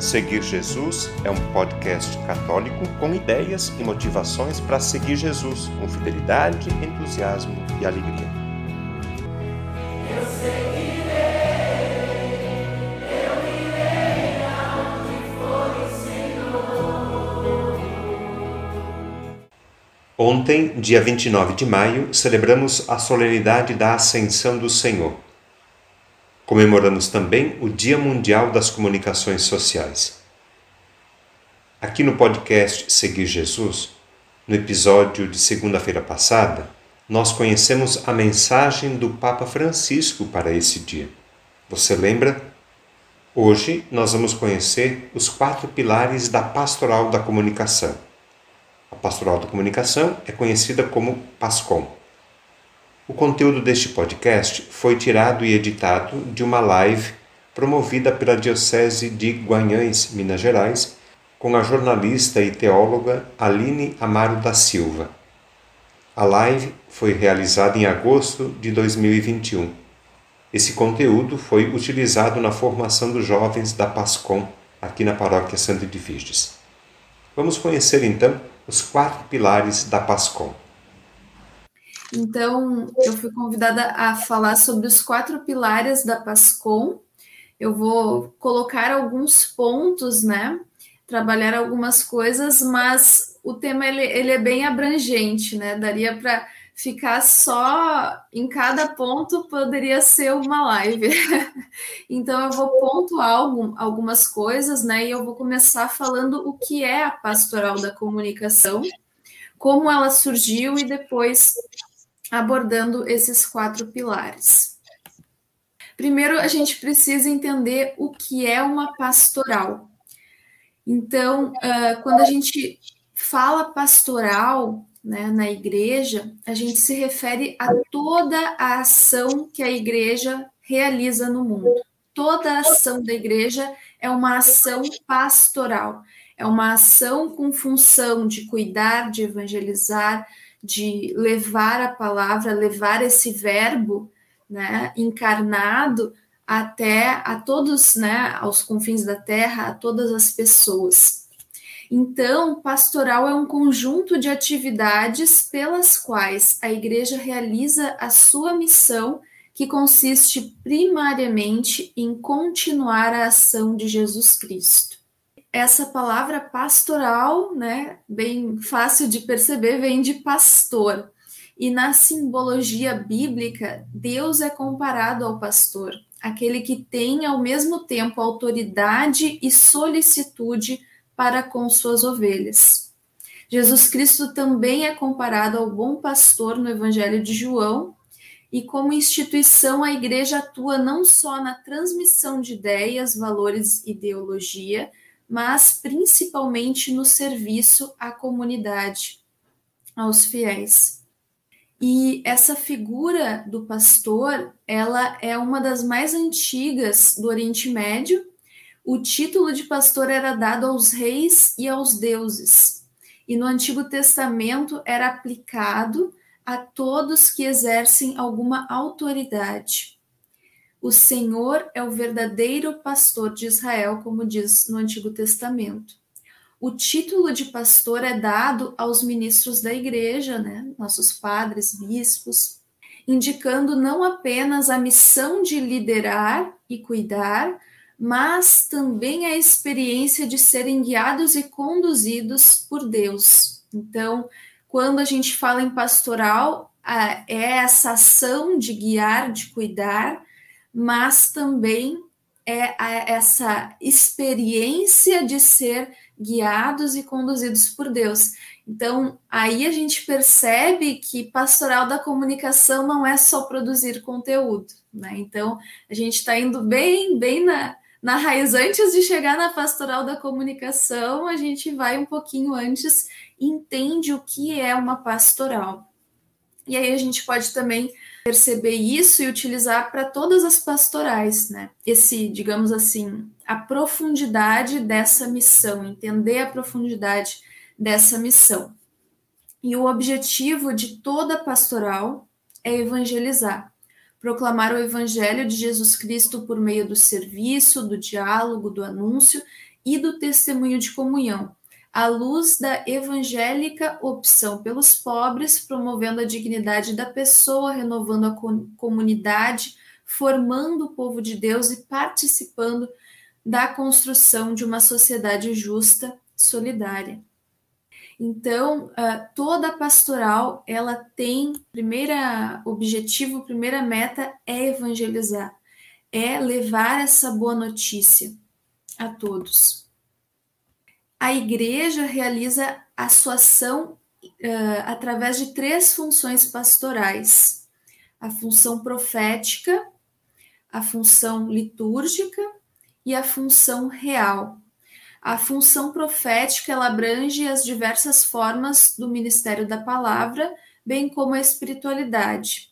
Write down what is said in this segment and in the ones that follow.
Seguir Jesus é um podcast católico com ideias e motivações para seguir Jesus com fidelidade, entusiasmo e alegria. Eu seguirei, eu irei for o Senhor. Ontem, dia 29 de maio, celebramos a solenidade da Ascensão do Senhor. Comemoramos também o Dia Mundial das Comunicações Sociais. Aqui no podcast Seguir Jesus, no episódio de segunda-feira passada, nós conhecemos a mensagem do Papa Francisco para esse dia. Você lembra? Hoje nós vamos conhecer os quatro pilares da pastoral da comunicação. A pastoral da comunicação é conhecida como PASCOM. O conteúdo deste podcast foi tirado e editado de uma live promovida pela Diocese de Guanhães, Minas Gerais, com a jornalista e teóloga Aline Amaro da Silva. A live foi realizada em agosto de 2021. Esse conteúdo foi utilizado na formação dos jovens da PASCOM, aqui na Paróquia Santo Virges. Vamos conhecer então os quatro pilares da PASCOM. Então, eu fui convidada a falar sobre os quatro pilares da PASCOM. Eu vou colocar alguns pontos, né? Trabalhar algumas coisas, mas o tema ele, ele é bem abrangente, né? Daria para ficar só em cada ponto, poderia ser uma live. então, eu vou pontuar algum, algumas coisas, né? E eu vou começar falando o que é a pastoral da comunicação, como ela surgiu e depois abordando esses quatro pilares. Primeiro, a gente precisa entender o que é uma pastoral. Então, uh, quando a gente fala pastoral né, na igreja, a gente se refere a toda a ação que a igreja realiza no mundo. Toda a ação da igreja é uma ação pastoral, é uma ação com função de cuidar, de evangelizar, de levar a palavra, levar esse verbo né, encarnado até a todos, né, aos confins da terra, a todas as pessoas. Então, pastoral é um conjunto de atividades pelas quais a igreja realiza a sua missão, que consiste primariamente em continuar a ação de Jesus Cristo essa palavra pastoral, né, bem fácil de perceber, vem de pastor. E na simbologia bíblica, Deus é comparado ao pastor, aquele que tem ao mesmo tempo autoridade e solicitude para com suas ovelhas. Jesus Cristo também é comparado ao bom pastor no Evangelho de João, e como instituição a igreja atua não só na transmissão de ideias, valores e ideologia, mas principalmente no serviço à comunidade, aos fiéis. E essa figura do pastor, ela é uma das mais antigas do Oriente Médio. O título de pastor era dado aos reis e aos deuses. E no Antigo Testamento era aplicado a todos que exercem alguma autoridade. O Senhor é o verdadeiro pastor de Israel, como diz no Antigo Testamento. O título de pastor é dado aos ministros da igreja, né? nossos padres, bispos, indicando não apenas a missão de liderar e cuidar, mas também a experiência de serem guiados e conduzidos por Deus. Então, quando a gente fala em pastoral, é essa ação de guiar, de cuidar, mas também é essa experiência de ser guiados e conduzidos por Deus. Então, aí a gente percebe que pastoral da comunicação não é só produzir conteúdo, né? Então, a gente está indo bem, bem na, na raiz. Antes de chegar na pastoral da comunicação, a gente vai um pouquinho antes entende o que é uma pastoral. E aí a gente pode também perceber isso e utilizar para todas as pastorais, né? Esse, digamos assim, a profundidade dessa missão, entender a profundidade dessa missão. E o objetivo de toda pastoral é evangelizar, proclamar o evangelho de Jesus Cristo por meio do serviço, do diálogo, do anúncio e do testemunho de comunhão, à luz da evangélica opção pelos pobres, promovendo a dignidade da pessoa, renovando a comunidade, formando o povo de Deus e participando da construção de uma sociedade justa, solidária. Então, toda a pastoral, ela tem, primeira objetivo, primeira meta é evangelizar, é levar essa boa notícia a todos. A igreja realiza a sua ação uh, através de três funções pastorais: a função profética, a função litúrgica e a função real. A função profética ela abrange as diversas formas do ministério da palavra, bem como a espiritualidade.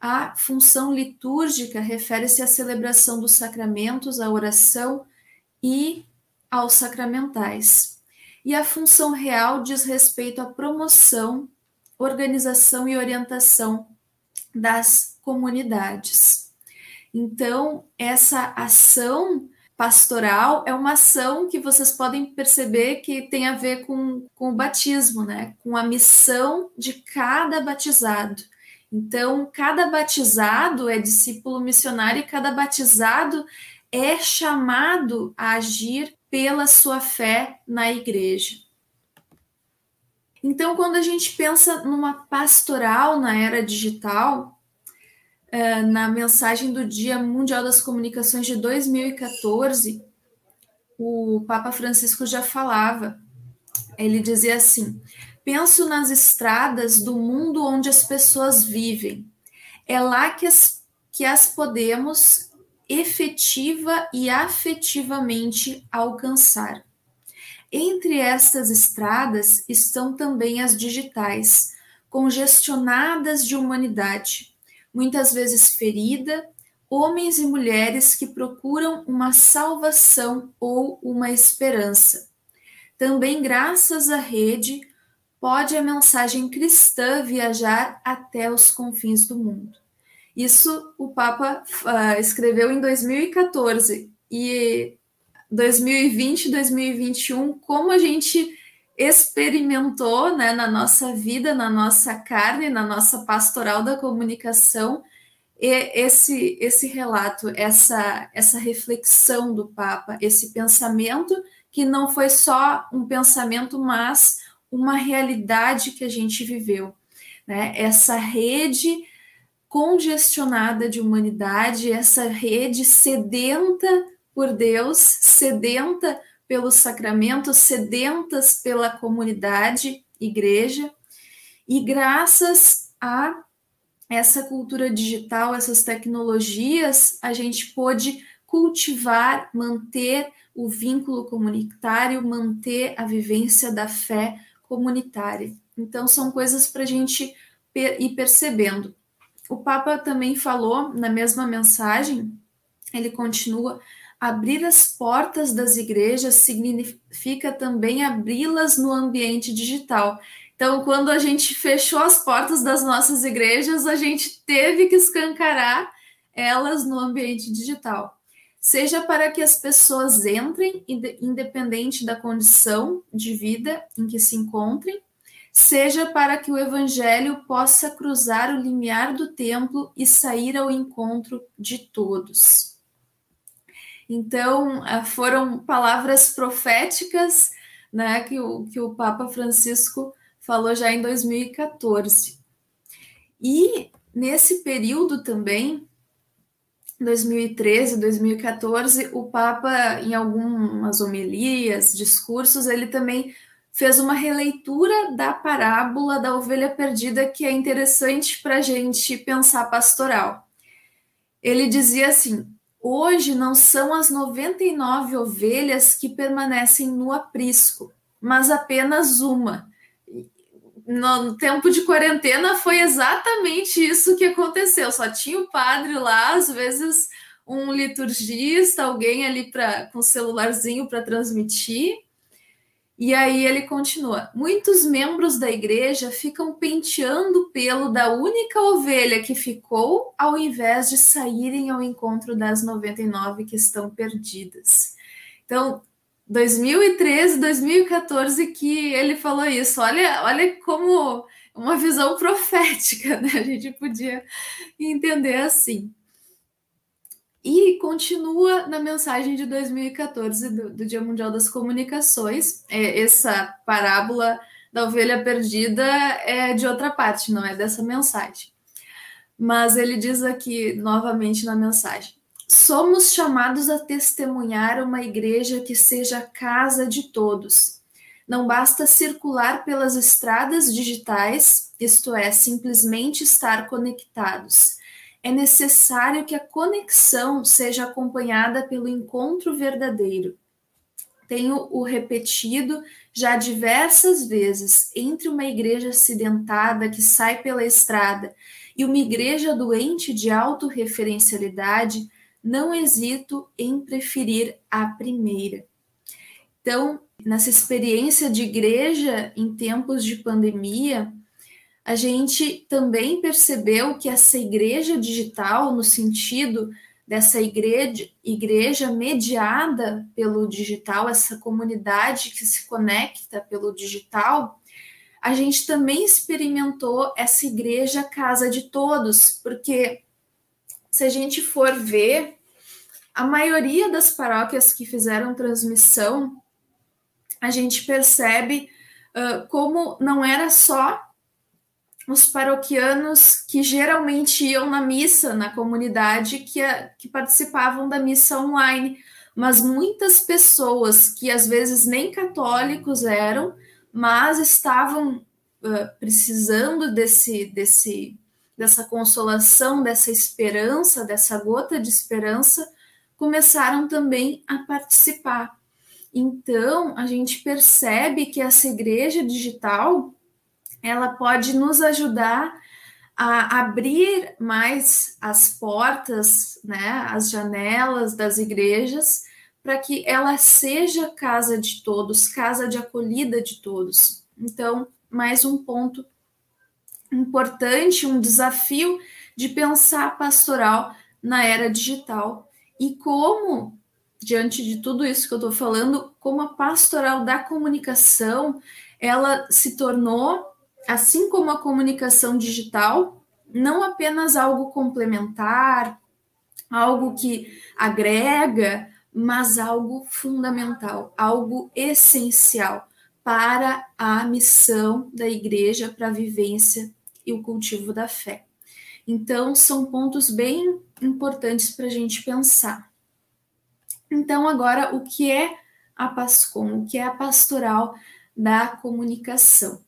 A função litúrgica refere-se à celebração dos sacramentos, à oração e aos sacramentais. E a função real diz respeito à promoção, organização e orientação das comunidades. Então, essa ação pastoral é uma ação que vocês podem perceber que tem a ver com, com o batismo, né? Com a missão de cada batizado. Então, cada batizado é discípulo missionário e cada batizado é chamado a agir pela sua fé na igreja. Então, quando a gente pensa numa pastoral na era digital, é, na mensagem do Dia Mundial das Comunicações de 2014, o Papa Francisco já falava. Ele dizia assim: Penso nas estradas do mundo onde as pessoas vivem. É lá que as, que as podemos efetiva e afetivamente alcançar. Entre estas estradas estão também as digitais, congestionadas de humanidade, muitas vezes ferida, homens e mulheres que procuram uma salvação ou uma esperança. Também, graças à rede, pode a mensagem cristã viajar até os confins do mundo. Isso o Papa uh, escreveu em 2014 e 2020, 2021, como a gente experimentou né, na nossa vida, na nossa carne, na nossa pastoral da comunicação, esse, esse relato, essa, essa reflexão do Papa, esse pensamento que não foi só um pensamento, mas uma realidade que a gente viveu. Né? Essa rede congestionada de humanidade, essa rede sedenta por Deus, sedenta pelos sacramentos, sedentas pela comunidade, igreja, e graças a essa cultura digital, essas tecnologias, a gente pôde cultivar, manter o vínculo comunitário, manter a vivência da fé comunitária. Então, são coisas para a gente ir percebendo o Papa também falou na mesma mensagem, ele continua: abrir as portas das igrejas significa também abri-las no ambiente digital. Então, quando a gente fechou as portas das nossas igrejas, a gente teve que escancarar elas no ambiente digital. Seja para que as pessoas entrem, independente da condição de vida em que se encontrem, seja para que o Evangelho possa cruzar o limiar do templo e sair ao encontro de todos. Então, ah, foram palavras proféticas né, que, o, que o Papa Francisco falou já em 2014. E nesse período também, 2013, 2014, o Papa, em algumas homilias, discursos, ele também fez uma releitura da parábola da ovelha perdida que é interessante para a gente pensar pastoral. Ele dizia assim: Hoje não são as 99 ovelhas que permanecem no aprisco, mas apenas uma. No tempo de quarentena foi exatamente isso que aconteceu. Só tinha o padre lá, às vezes um liturgista, alguém ali pra, com celularzinho para transmitir, e aí ele continua: muitos membros da igreja ficam penteando o pelo da única ovelha que ficou, ao invés de saírem ao encontro das 99 que estão perdidas. Então, 2013, 2014 que ele falou isso. Olha, olha como uma visão profética, né? A gente podia entender assim. E continua na mensagem de 2014 do, do Dia Mundial das Comunicações. É, essa parábola da ovelha perdida é de outra parte, não é dessa mensagem. Mas ele diz aqui novamente na mensagem: Somos chamados a testemunhar uma igreja que seja a casa de todos. Não basta circular pelas estradas digitais, isto é, simplesmente estar conectados. É necessário que a conexão seja acompanhada pelo encontro verdadeiro. Tenho o repetido já diversas vezes entre uma igreja acidentada que sai pela estrada e uma igreja doente de autorreferencialidade não hesito em preferir a primeira. Então, nessa experiência de igreja em tempos de pandemia, a gente também percebeu que essa igreja digital, no sentido dessa igreja, igreja mediada pelo digital, essa comunidade que se conecta pelo digital, a gente também experimentou essa igreja casa de todos, porque se a gente for ver, a maioria das paróquias que fizeram transmissão, a gente percebe uh, como não era só os paroquianos que geralmente iam na missa na comunidade que, que participavam da missa online, mas muitas pessoas que às vezes nem católicos eram, mas estavam uh, precisando desse, desse dessa consolação, dessa esperança, dessa gota de esperança, começaram também a participar. Então, a gente percebe que essa igreja digital, ela pode nos ajudar a abrir mais as portas, né, as janelas das igrejas, para que ela seja casa de todos, casa de acolhida de todos. Então, mais um ponto importante, um desafio de pensar pastoral na era digital e como, diante de tudo isso que eu estou falando, como a pastoral da comunicação ela se tornou, assim como a comunicação digital, não apenas algo complementar, algo que agrega, mas algo fundamental, algo essencial para a missão da igreja, para a vivência e o cultivo da fé. Então, são pontos bem importantes para a gente pensar. Então, agora, o que é a PASCOM? O que é a pastoral da comunicação?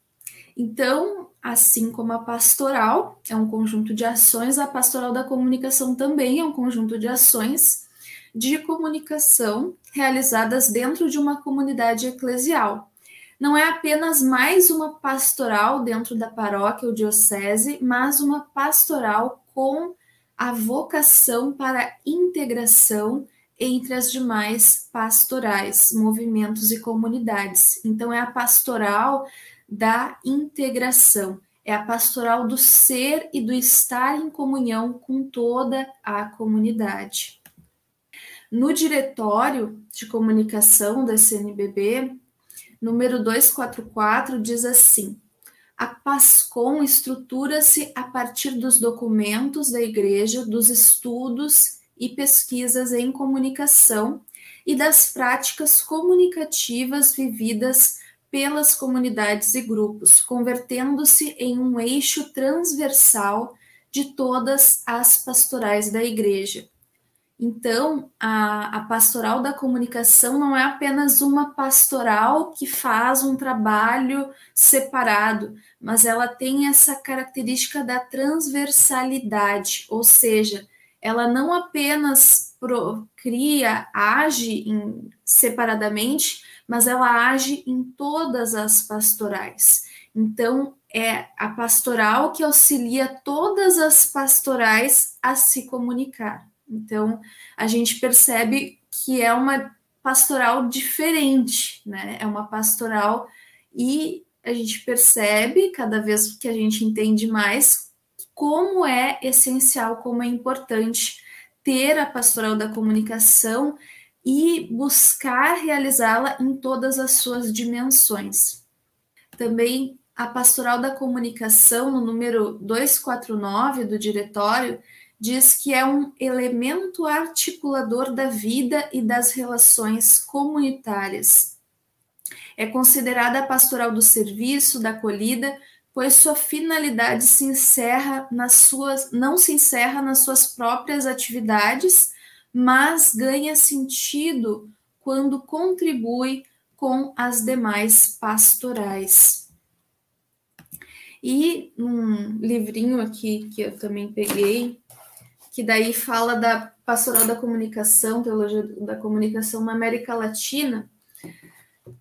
Então, assim como a pastoral é um conjunto de ações, a pastoral da comunicação também é um conjunto de ações de comunicação realizadas dentro de uma comunidade eclesial não é apenas mais uma pastoral dentro da paróquia ou diocese, mas uma pastoral com a vocação para integração entre as demais pastorais, movimentos e comunidades. Então, é a pastoral da integração, é a pastoral do ser e do estar em comunhão com toda a comunidade. No diretório de comunicação da CNBB, número 244 diz assim: a PASCOM estrutura-se a partir dos documentos da Igreja, dos estudos e pesquisas em comunicação e das práticas comunicativas vividas pelas comunidades e grupos, convertendo-se em um eixo transversal de todas as pastorais da Igreja. Então, a, a, pastoral da comunicação não é apenas uma pastoral que faz um trabalho separado, mas ela tem essa característica da transversalidade, ou seja, ela não apenas pro, cria, age em, separadamente, mas ela age em todas as pastorais. Então, é a pastoral que auxilia todas as pastorais a se comunicar. Então, a gente percebe que é uma pastoral diferente, né? É uma pastoral e a gente percebe cada vez que a gente entende mais como é essencial, como é importante ter a pastoral da comunicação e buscar realizá-la em todas as suas dimensões. Também a Pastoral da Comunicação, no número 249 do diretório, diz que é um elemento articulador da vida e das relações comunitárias. É considerada a pastoral do serviço, da acolhida, pois sua finalidade se encerra nas suas, não se encerra nas suas próprias atividades, mas ganha sentido quando contribui com as demais pastorais. E um livrinho aqui que eu também peguei, que daí fala da pastoral da comunicação, teologia da comunicação na América Latina,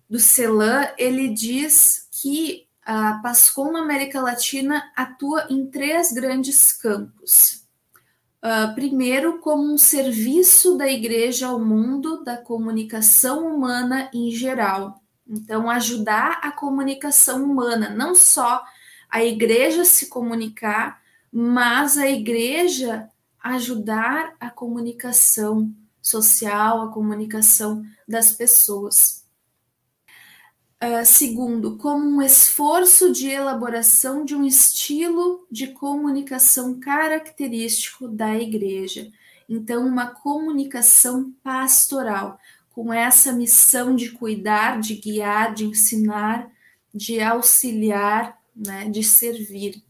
do Celan, ele diz que a Pascom na América Latina atua em três grandes campos. Uh, primeiro, como um serviço da igreja ao mundo da comunicação humana em geral. Então, ajudar a comunicação humana, não só a igreja se comunicar, mas a igreja ajudar a comunicação social, a comunicação das pessoas. Uh, segundo, como um esforço de elaboração de um estilo de comunicação característico da igreja. Então, uma comunicação pastoral, com essa missão de cuidar, de guiar, de ensinar, de auxiliar, né, de servir.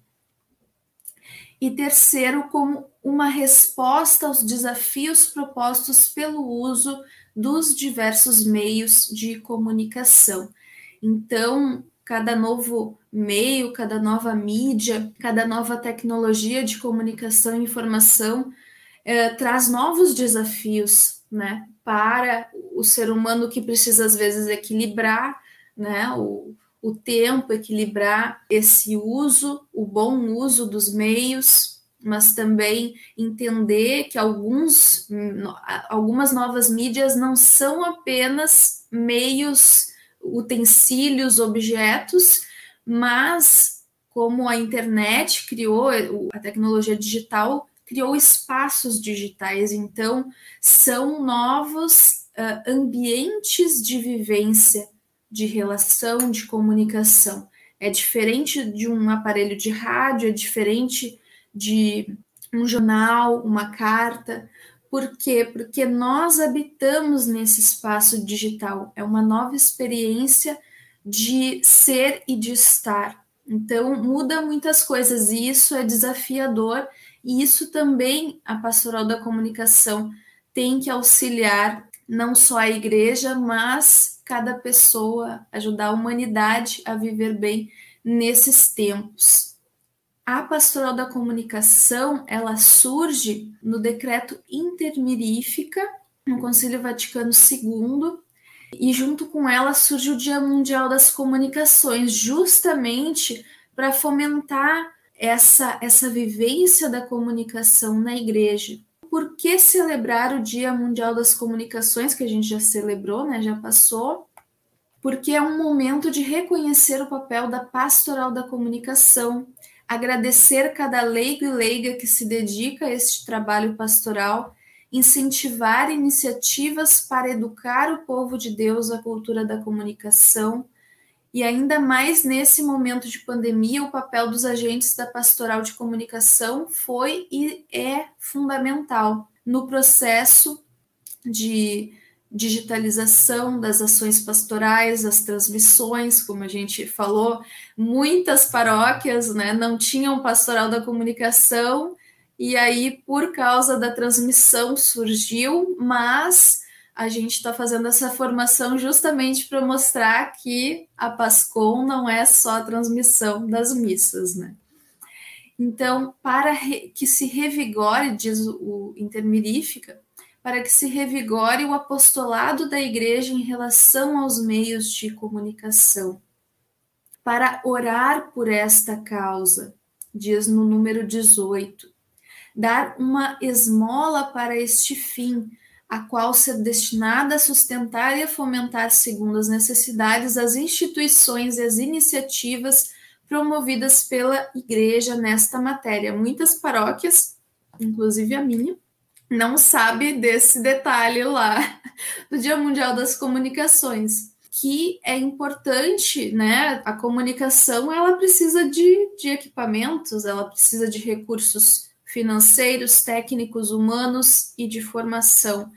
E terceiro, como uma resposta aos desafios propostos pelo uso dos diversos meios de comunicação. Então, cada novo meio, cada nova mídia, cada nova tecnologia de comunicação e informação é, traz novos desafios, né, para o ser humano que precisa às vezes equilibrar, né, o, o tempo, equilibrar esse uso, o bom uso dos meios, mas também entender que alguns, algumas novas mídias não são apenas meios utensílios, objetos, mas como a internet criou, a tecnologia digital criou espaços digitais, então são novos uh, ambientes de vivência, de relação, de comunicação. É diferente de um aparelho de rádio, é diferente de um jornal, uma carta, por quê? Porque nós habitamos nesse espaço digital, é uma nova experiência de ser e de estar. Então, muda muitas coisas e isso é desafiador, e isso também a pastoral da comunicação tem que auxiliar não só a igreja, mas cada pessoa, ajudar a humanidade a viver bem nesses tempos. A pastoral da comunicação, ela surge no decreto intermirífica, no Concílio Vaticano II, e junto com ela surge o Dia Mundial das Comunicações, justamente para fomentar essa, essa vivência da comunicação na igreja. Por que celebrar o Dia Mundial das Comunicações, que a gente já celebrou, né, já passou? Porque é um momento de reconhecer o papel da pastoral da comunicação, agradecer cada leigo e leiga que se dedica a este trabalho pastoral, incentivar iniciativas para educar o povo de Deus à cultura da comunicação, e ainda mais nesse momento de pandemia, o papel dos agentes da pastoral de comunicação foi e é fundamental no processo de digitalização das ações pastorais, as transmissões, como a gente falou, muitas paróquias né, não tinham pastoral da comunicação, e aí, por causa da transmissão, surgiu, mas a gente está fazendo essa formação justamente para mostrar que a Pascom não é só a transmissão das missas, né? Então, para que se revigore, diz o Intermirífica, para que se revigore o apostolado da Igreja em relação aos meios de comunicação. Para orar por esta causa, diz no número 18, dar uma esmola para este fim, a qual ser destinada a sustentar e a fomentar, segundo as necessidades, as instituições e as iniciativas promovidas pela Igreja nesta matéria. Muitas paróquias, inclusive a minha, não sabe desse detalhe lá do Dia Mundial das Comunicações, que é importante, né? A comunicação ela precisa de, de equipamentos, ela precisa de recursos financeiros, técnicos, humanos e de formação.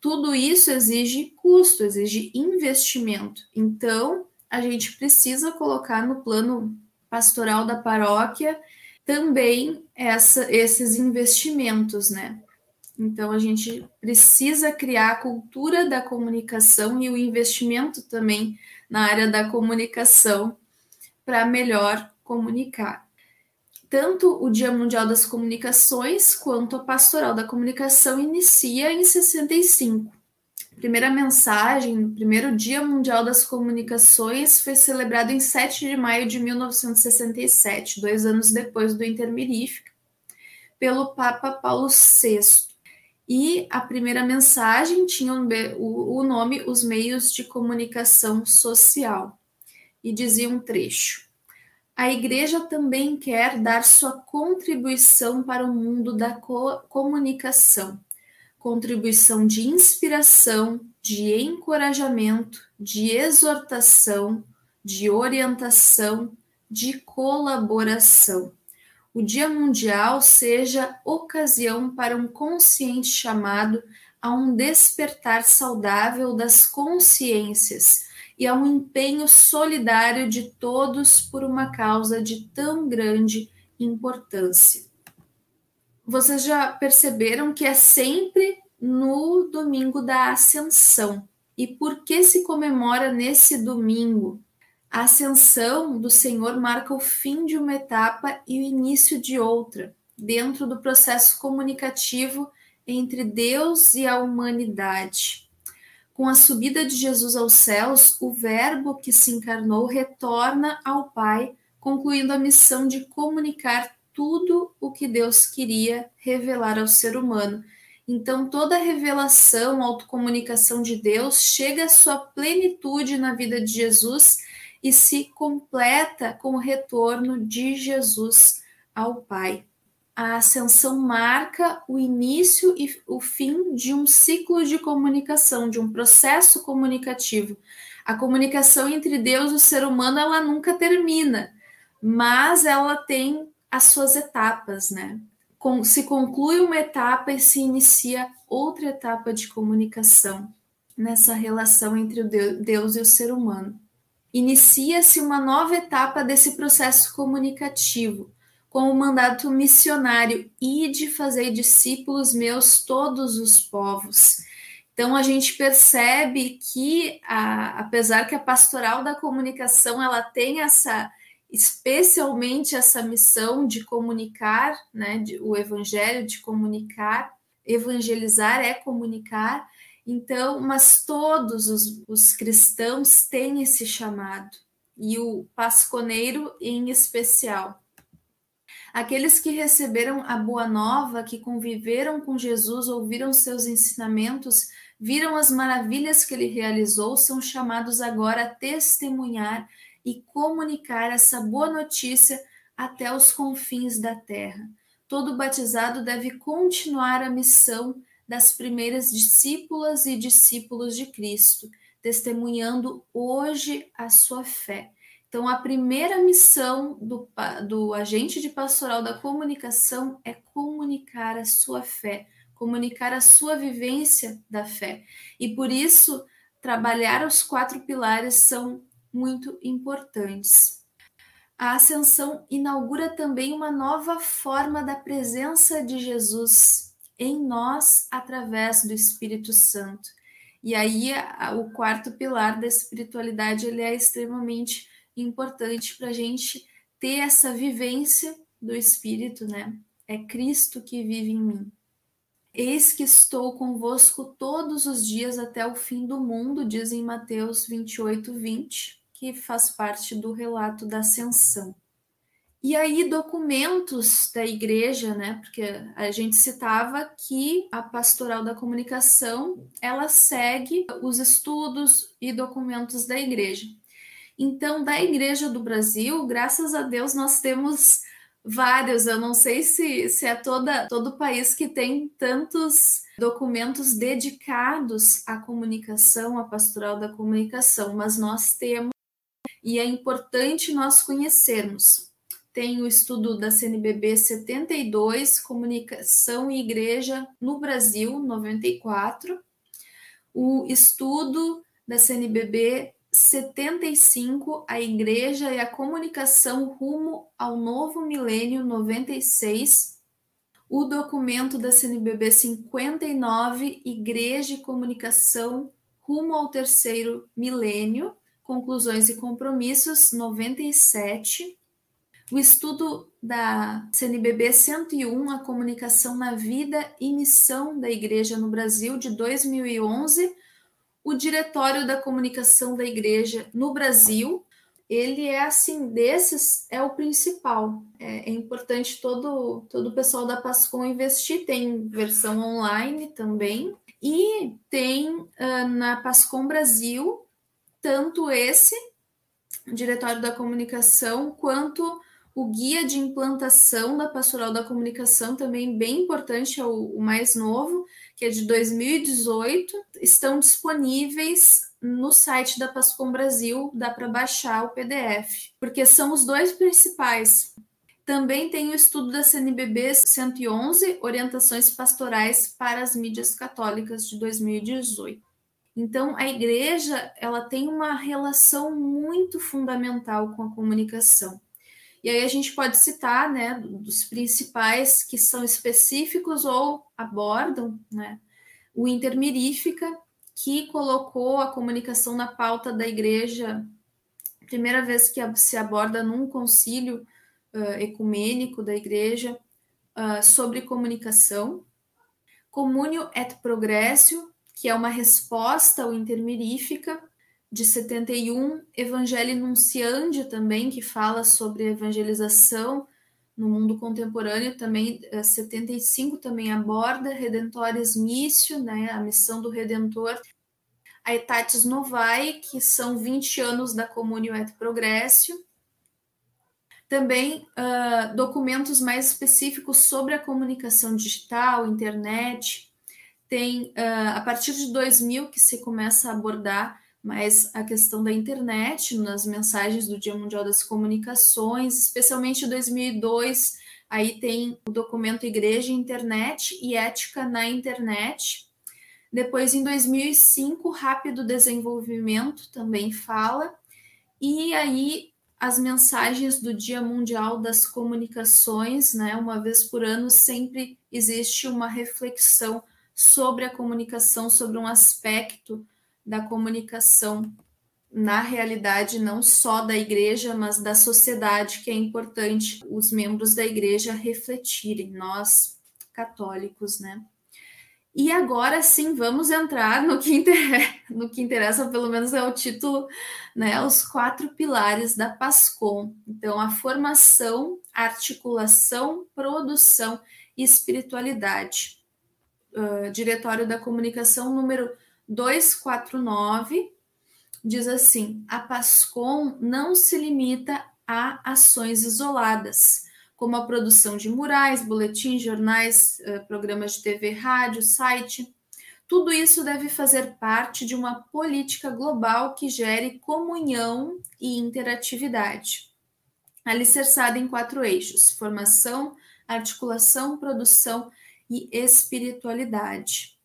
Tudo isso exige custo, exige investimento. Então, a gente precisa colocar no plano pastoral da paróquia também essa, esses investimentos, né? Então, a gente precisa criar a cultura da comunicação e o investimento também na área da comunicação para melhor comunicar. Tanto o Dia Mundial das Comunicações quanto a Pastoral da Comunicação inicia em 65. A primeira mensagem, primeiro Dia Mundial das Comunicações, foi celebrado em 7 de maio de 1967, dois anos depois do Intermirífica, pelo Papa Paulo VI. E a primeira mensagem tinha o nome Os Meios de Comunicação Social. E dizia um trecho: A Igreja também quer dar sua contribuição para o mundo da co comunicação. Contribuição de inspiração, de encorajamento, de exortação, de orientação, de colaboração o Dia Mundial seja ocasião para um consciente chamado a um despertar saudável das consciências e a um empenho solidário de todos por uma causa de tão grande importância. Vocês já perceberam que é sempre no domingo da Ascensão. E por que se comemora nesse domingo? A ascensão do Senhor marca o fim de uma etapa e o início de outra, dentro do processo comunicativo entre Deus e a humanidade. Com a subida de Jesus aos céus, o Verbo que se encarnou retorna ao Pai, concluindo a missão de comunicar tudo o que Deus queria revelar ao ser humano. Então, toda a revelação, autocomunicação de Deus chega à sua plenitude na vida de Jesus e se completa com o retorno de Jesus ao Pai. A ascensão marca o início e o fim de um ciclo de comunicação, de um processo comunicativo. A comunicação entre Deus e o ser humano, ela nunca termina, mas ela tem as suas etapas, né? se conclui uma etapa e se inicia outra etapa de comunicação nessa relação entre Deus e o ser humano inicia-se uma nova etapa desse processo comunicativo, com o mandato missionário e de fazer discípulos meus todos os povos. Então a gente percebe que, a, apesar que a pastoral da comunicação ela tem essa especialmente essa missão de comunicar, né, de, o evangelho de comunicar, evangelizar é comunicar, então, mas todos os, os cristãos têm esse chamado, e o pasconeiro em especial. Aqueles que receberam a boa nova, que conviveram com Jesus, ouviram seus ensinamentos, viram as maravilhas que ele realizou, são chamados agora a testemunhar e comunicar essa boa notícia até os confins da terra. Todo batizado deve continuar a missão das primeiras discípulas e discípulos de Cristo, testemunhando hoje a sua fé. Então, a primeira missão do, do agente de pastoral da comunicação é comunicar a sua fé, comunicar a sua vivência da fé. E por isso, trabalhar os quatro pilares são muito importantes. A ascensão inaugura também uma nova forma da presença de Jesus em nós através do Espírito Santo. E aí o quarto pilar da espiritualidade ele é extremamente importante para a gente ter essa vivência do Espírito, né? É Cristo que vive em mim. Eis que estou convosco todos os dias até o fim do mundo, diz em Mateus 28, 20, que faz parte do relato da ascensão. E aí, documentos da igreja, né? Porque a gente citava que a pastoral da comunicação ela segue os estudos e documentos da igreja. Então, da Igreja do Brasil, graças a Deus, nós temos vários. Eu não sei se, se é toda, todo país que tem tantos documentos dedicados à comunicação, à pastoral da comunicação, mas nós temos e é importante nós conhecermos. Tem o estudo da CNBB 72, Comunicação e Igreja no Brasil, 94. O estudo da CNBB 75, a Igreja e a Comunicação rumo ao Novo Milênio 96, o documento da CNBB 59, Igreja e Comunicação rumo ao Terceiro Milênio, Conclusões e Compromissos 97, o estudo da CNBB 101, a Comunicação na Vida e Missão da Igreja no Brasil, de 2011, o Diretório da Comunicação da Igreja no Brasil, ele é assim, desses é o principal. É, é, importante todo, todo o pessoal da Pascom investir, tem versão online também, e tem uh, na Pascom Brasil tanto esse Diretório da Comunicação quanto o guia de implantação da Pastoral da Comunicação, também bem importante, é o, o mais novo, que é de 2018, estão disponíveis no site da Pascom Brasil, dá para baixar o PDF, porque são os dois principais. Também tem o estudo da CNBB 111, Orientações Pastorais para as Mídias Católicas, de 2018. Então, a igreja ela tem uma relação muito fundamental com a comunicação. E aí a gente pode citar, né, dos principais que são específicos ou abordam, né, o Intermirífica, que colocou a comunicação na pauta da igreja, primeira vez que se aborda num concílio uh, ecumênico da igreja uh, sobre comunicação. Communio et Progressio, que é uma resposta ao Intermirífica, de 71, Evangelho Nunciandi também, que fala sobre evangelização no mundo contemporâneo, também 75 eh, também aborda Redentores Missio, né, a missão do Redentor. A Etatis Novae, que são 20 anos da Comunio et Progressio. Também uh, documentos mais específicos sobre a comunicação digital, internet. Tem, uh, a partir de 2000, que se começa a abordar mas a questão da internet nas mensagens do Dia Mundial das Comunicações, especialmente em 2002, aí tem o documento Igreja, Internet e Ética na Internet. Depois, em 2005, Rápido Desenvolvimento também fala. E aí, as mensagens do Dia Mundial das Comunicações, né? Uma vez por ano, sempre existe uma reflexão sobre a comunicação, sobre um aspecto da comunicação na realidade não só da igreja, mas da sociedade, que é importante os membros da igreja refletirem, nós católicos, né? E agora sim, vamos entrar no que, interessa, no que interessa, pelo menos é o título, né? Os quatro pilares da PASCOM. Então, a formação, articulação, produção e espiritualidade. Uh, Diretório da Comunicação número 249 diz assim: a PASCOM não se limita a ações isoladas, como a produção de murais, boletins, jornais, eh, programas de TV, rádio, site. Tudo isso deve fazer parte de uma política global que gere comunhão e interatividade, alicerçada em quatro eixos: formação, articulação, produção e espiritualidade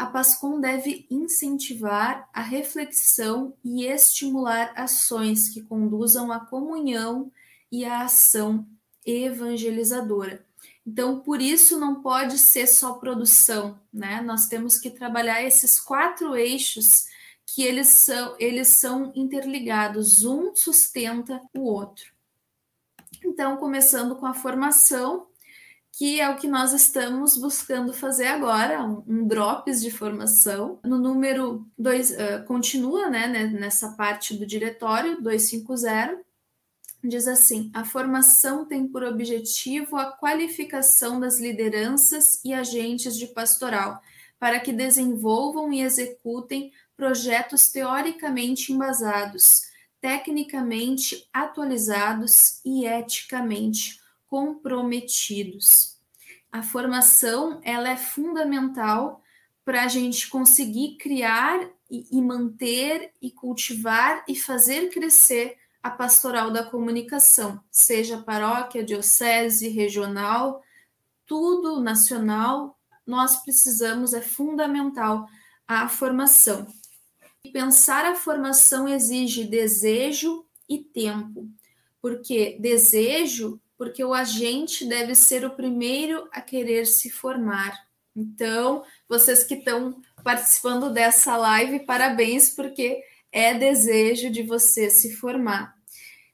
a PASCOM deve incentivar a reflexão e estimular ações que conduzam à comunhão e à ação evangelizadora. Então, por isso não pode ser só produção, né? Nós temos que trabalhar esses quatro eixos que eles são, eles são interligados, um sustenta o outro. Então, começando com a formação, que é o que nós estamos buscando fazer agora, um, um drops de formação. No número 2, uh, continua né, nessa parte do diretório 250, diz assim: a formação tem por objetivo a qualificação das lideranças e agentes de pastoral, para que desenvolvam e executem projetos teoricamente embasados, tecnicamente atualizados e eticamente comprometidos. A formação ela é fundamental para a gente conseguir criar e, e manter e cultivar e fazer crescer a pastoral da comunicação, seja paróquia, diocese, regional, tudo nacional, nós precisamos, é fundamental a formação. Pensar a formação exige desejo e tempo. Porque desejo, porque o agente deve ser o primeiro a querer se formar. Então, vocês que estão participando dessa live, parabéns, porque é desejo de você se formar.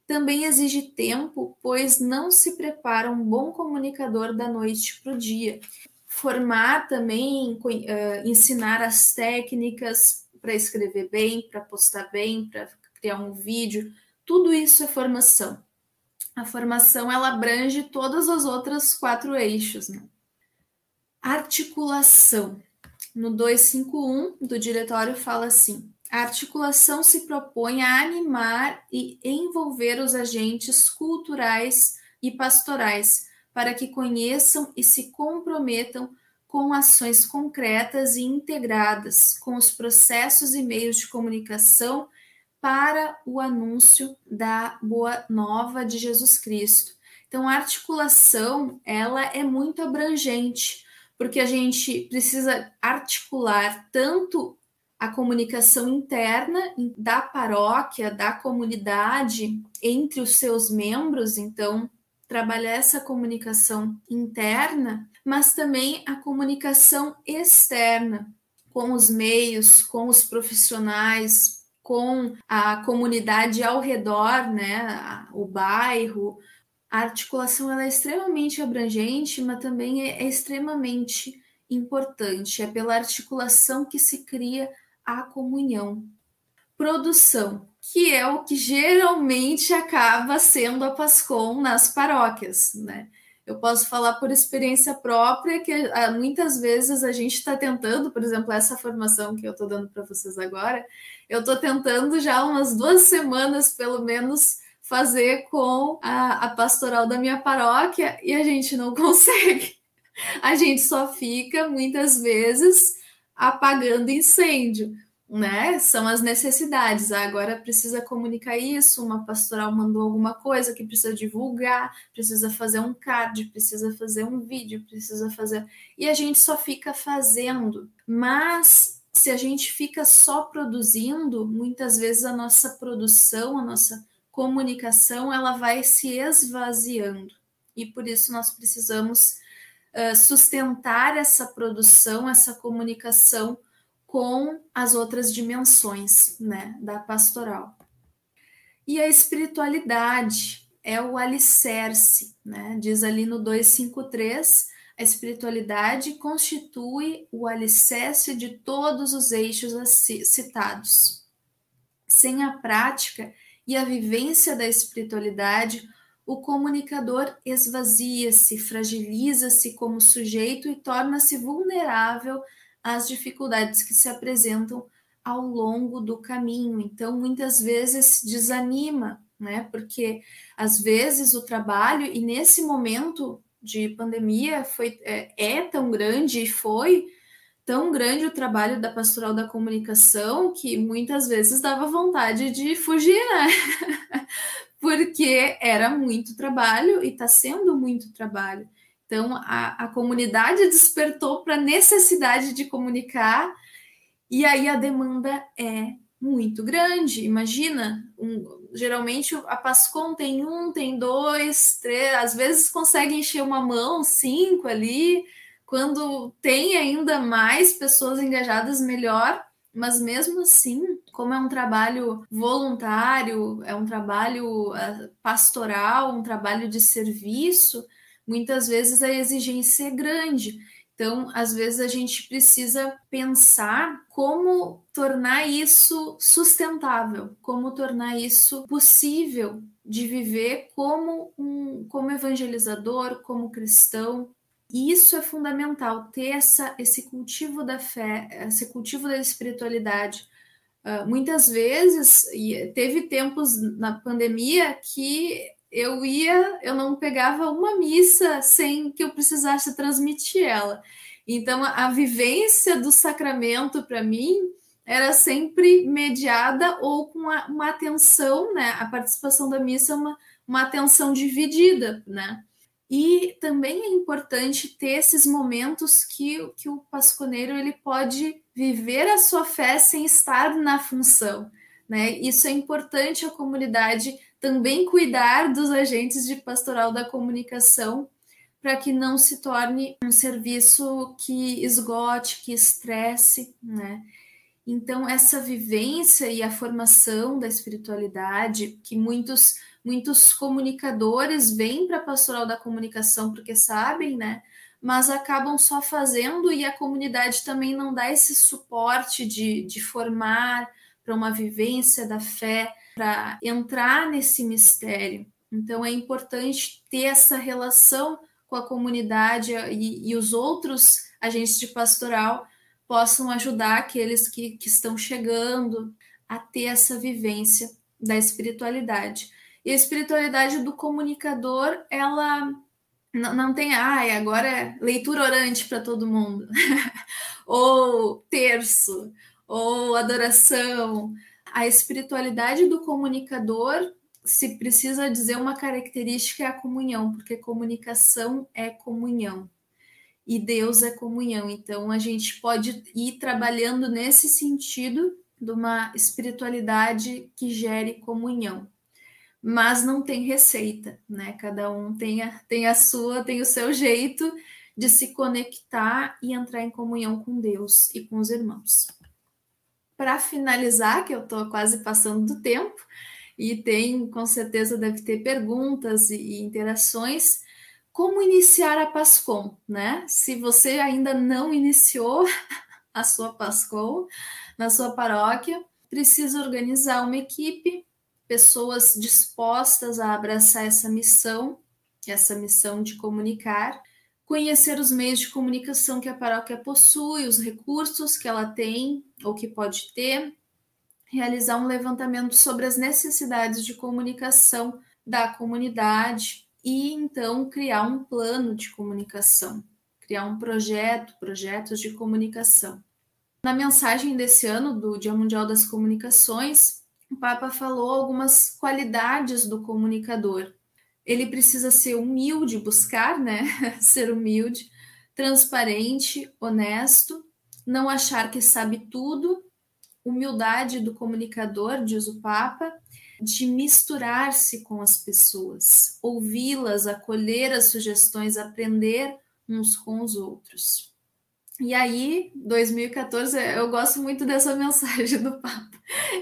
Também exige tempo, pois não se prepara um bom comunicador da noite para o dia. Formar também, uh, ensinar as técnicas para escrever bem, para postar bem, para criar um vídeo, tudo isso é formação. A formação ela abrange todas as outras quatro eixos. Né? Articulação. No 251 do diretório fala assim: a articulação se propõe a animar e envolver os agentes culturais e pastorais para que conheçam e se comprometam com ações concretas e integradas com os processos e meios de comunicação para o anúncio da boa nova de Jesus Cristo. Então, a articulação, ela é muito abrangente porque a gente precisa articular tanto a comunicação interna da paróquia, da comunidade, entre os seus membros, então, trabalhar essa comunicação interna, mas também a comunicação externa, com os meios, com os profissionais, com a comunidade ao redor, né, o bairro, a articulação ela é extremamente abrangente, mas também é, é extremamente importante. É pela articulação que se cria a comunhão. Produção, que é o que geralmente acaba sendo a PASCOM nas paróquias, né? Eu posso falar por experiência própria que ah, muitas vezes a gente está tentando, por exemplo, essa formação que eu estou dando para vocês agora, eu estou tentando já umas duas semanas, pelo menos, fazer com a, a pastoral da minha paróquia e a gente não consegue. A gente só fica muitas vezes apagando incêndio, né? São as necessidades. Ah, agora precisa comunicar isso, uma pastoral mandou alguma coisa que precisa divulgar, precisa fazer um card, precisa fazer um vídeo, precisa fazer. E a gente só fica fazendo. Mas se a gente fica só produzindo, muitas vezes a nossa produção, a nossa comunicação ela vai se esvaziando e por isso nós precisamos uh, sustentar essa produção, essa comunicação com as outras dimensões né, da pastoral. E a espiritualidade é o alicerce, né? diz ali no 253, a espiritualidade constitui o alicerce de todos os eixos citados. Sem a prática, e a vivência da espiritualidade, o comunicador esvazia-se, fragiliza-se como sujeito e torna-se vulnerável às dificuldades que se apresentam ao longo do caminho. Então, muitas vezes se desanima, né? Porque às vezes o trabalho, e nesse momento de pandemia foi, é, é tão grande e foi tão grande o trabalho da pastoral da comunicação que muitas vezes dava vontade de fugir, né? Porque era muito trabalho e está sendo muito trabalho. Então, a, a comunidade despertou para a necessidade de comunicar, e aí a demanda é muito grande. Imagina, um, geralmente a Pascom tem um, tem dois, três, às vezes consegue encher uma mão, cinco ali, quando tem ainda mais pessoas engajadas, melhor. Mas mesmo assim, como é um trabalho voluntário, é um trabalho eh, pastoral, um trabalho de serviço, muitas vezes a exigência é grande. Então, às vezes a gente precisa pensar como tornar isso sustentável, como tornar isso possível de viver como um como evangelizador, como cristão, e isso é fundamental, ter essa, esse cultivo da fé, esse cultivo da espiritualidade. Uh, muitas vezes, teve tempos na pandemia que eu ia, eu não pegava uma missa sem que eu precisasse transmitir ela. Então, a, vivência do sacramento para mim era sempre mediada ou com uma, uma atenção, né? A participação da missa é uma, uma atenção dividida, né? E também é importante ter esses momentos que, que o pasconeiro ele pode viver a sua fé sem estar na função. Né? Isso é importante a comunidade também cuidar dos agentes de pastoral da comunicação para que não se torne um serviço que esgote, que estresse, né? Então essa vivência e a formação da espiritualidade que muitos muitos comunicadores vêm para a pastoral da comunicação porque sabem, né? Mas acabam só fazendo e a comunidade também não dá esse suporte de, de formar para uma vivência da fé, para entrar nesse mistério. Então é importante ter essa relação com a comunidade e, e os outros agentes de pastoral possam ajudar aqueles que, que estão chegando a ter essa vivência da espiritualidade. E a espiritualidade do comunicador, ela não, tem, ah, agora é leitura orante para todo mundo, ou terço, ou adoração. A espiritualidade do comunicador, se precisa dizer uma característica, é a comunhão, porque comunicação é comunhão e Deus é comunhão. Então a gente pode ir trabalhando nesse sentido de uma espiritualidade que gere comunhão mas não tem receita, né? Cada um tem a, tem a sua, tem o seu jeito de se conectar e entrar em comunhão com Deus e com os irmãos. Para finalizar, que eu estou quase passando do tempo, e tem, com certeza, deve ter perguntas e, e interações, como iniciar a Pascom, né? Se você ainda não iniciou a sua Pascom na sua paróquia, precisa organizar uma equipe pessoas dispostas a abraçar essa missão, essa missão de comunicar, conhecer os meios de comunicação que a paróquia possui, os recursos que ela tem ou que pode ter, realizar um levantamento sobre as necessidades de comunicação da comunidade e então criar um plano de comunicação, criar um projeto, projetos de comunicação. Na mensagem desse ano do Dia Mundial das Comunicações, o Papa falou algumas qualidades do comunicador. Ele precisa ser humilde, buscar, né? ser humilde, transparente, honesto, não achar que sabe tudo, humildade do comunicador, diz o Papa, de misturar-se com as pessoas, ouvi-las, acolher as sugestões, aprender uns com os outros. E aí, 2014, eu gosto muito dessa mensagem do Papa.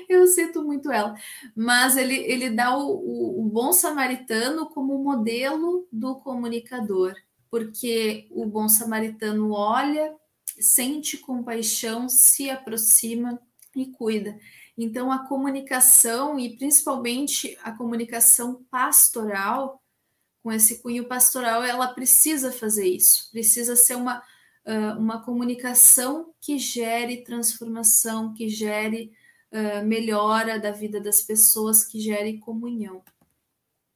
Eu cito muito ela. Mas ele, ele dá o, o, o bom samaritano como modelo do comunicador, porque o bom samaritano olha, sente compaixão, se aproxima e cuida. Então, a comunicação, e principalmente a comunicação pastoral, com esse cunho pastoral, ela precisa fazer isso, precisa ser uma uh, uma comunicação que gere transformação, que gere uh, melhora da vida das pessoas, que gere comunhão.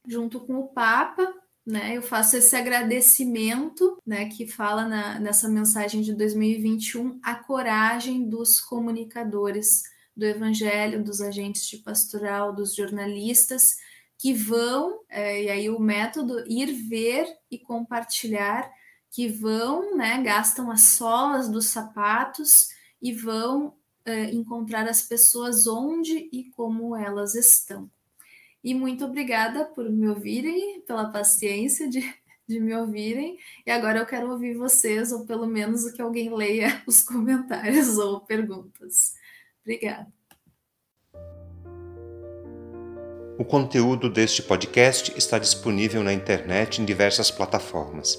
Junto com o Papa, né, eu faço esse agradecimento, né, que fala na, nessa mensagem de 2021, a coragem dos comunicadores do Evangelho, dos agentes de pastoral, dos jornalistas, que vão, é, e aí o método, ir ver e compartilhar que vão, né, gastam as solas dos sapatos e vão uh, encontrar as pessoas onde e como elas estão. E muito obrigada por me ouvirem, pela paciência de, de me ouvirem. E agora eu quero ouvir vocês, ou pelo menos que alguém leia os comentários ou perguntas. Obrigada. O conteúdo deste podcast está disponível na internet em diversas plataformas.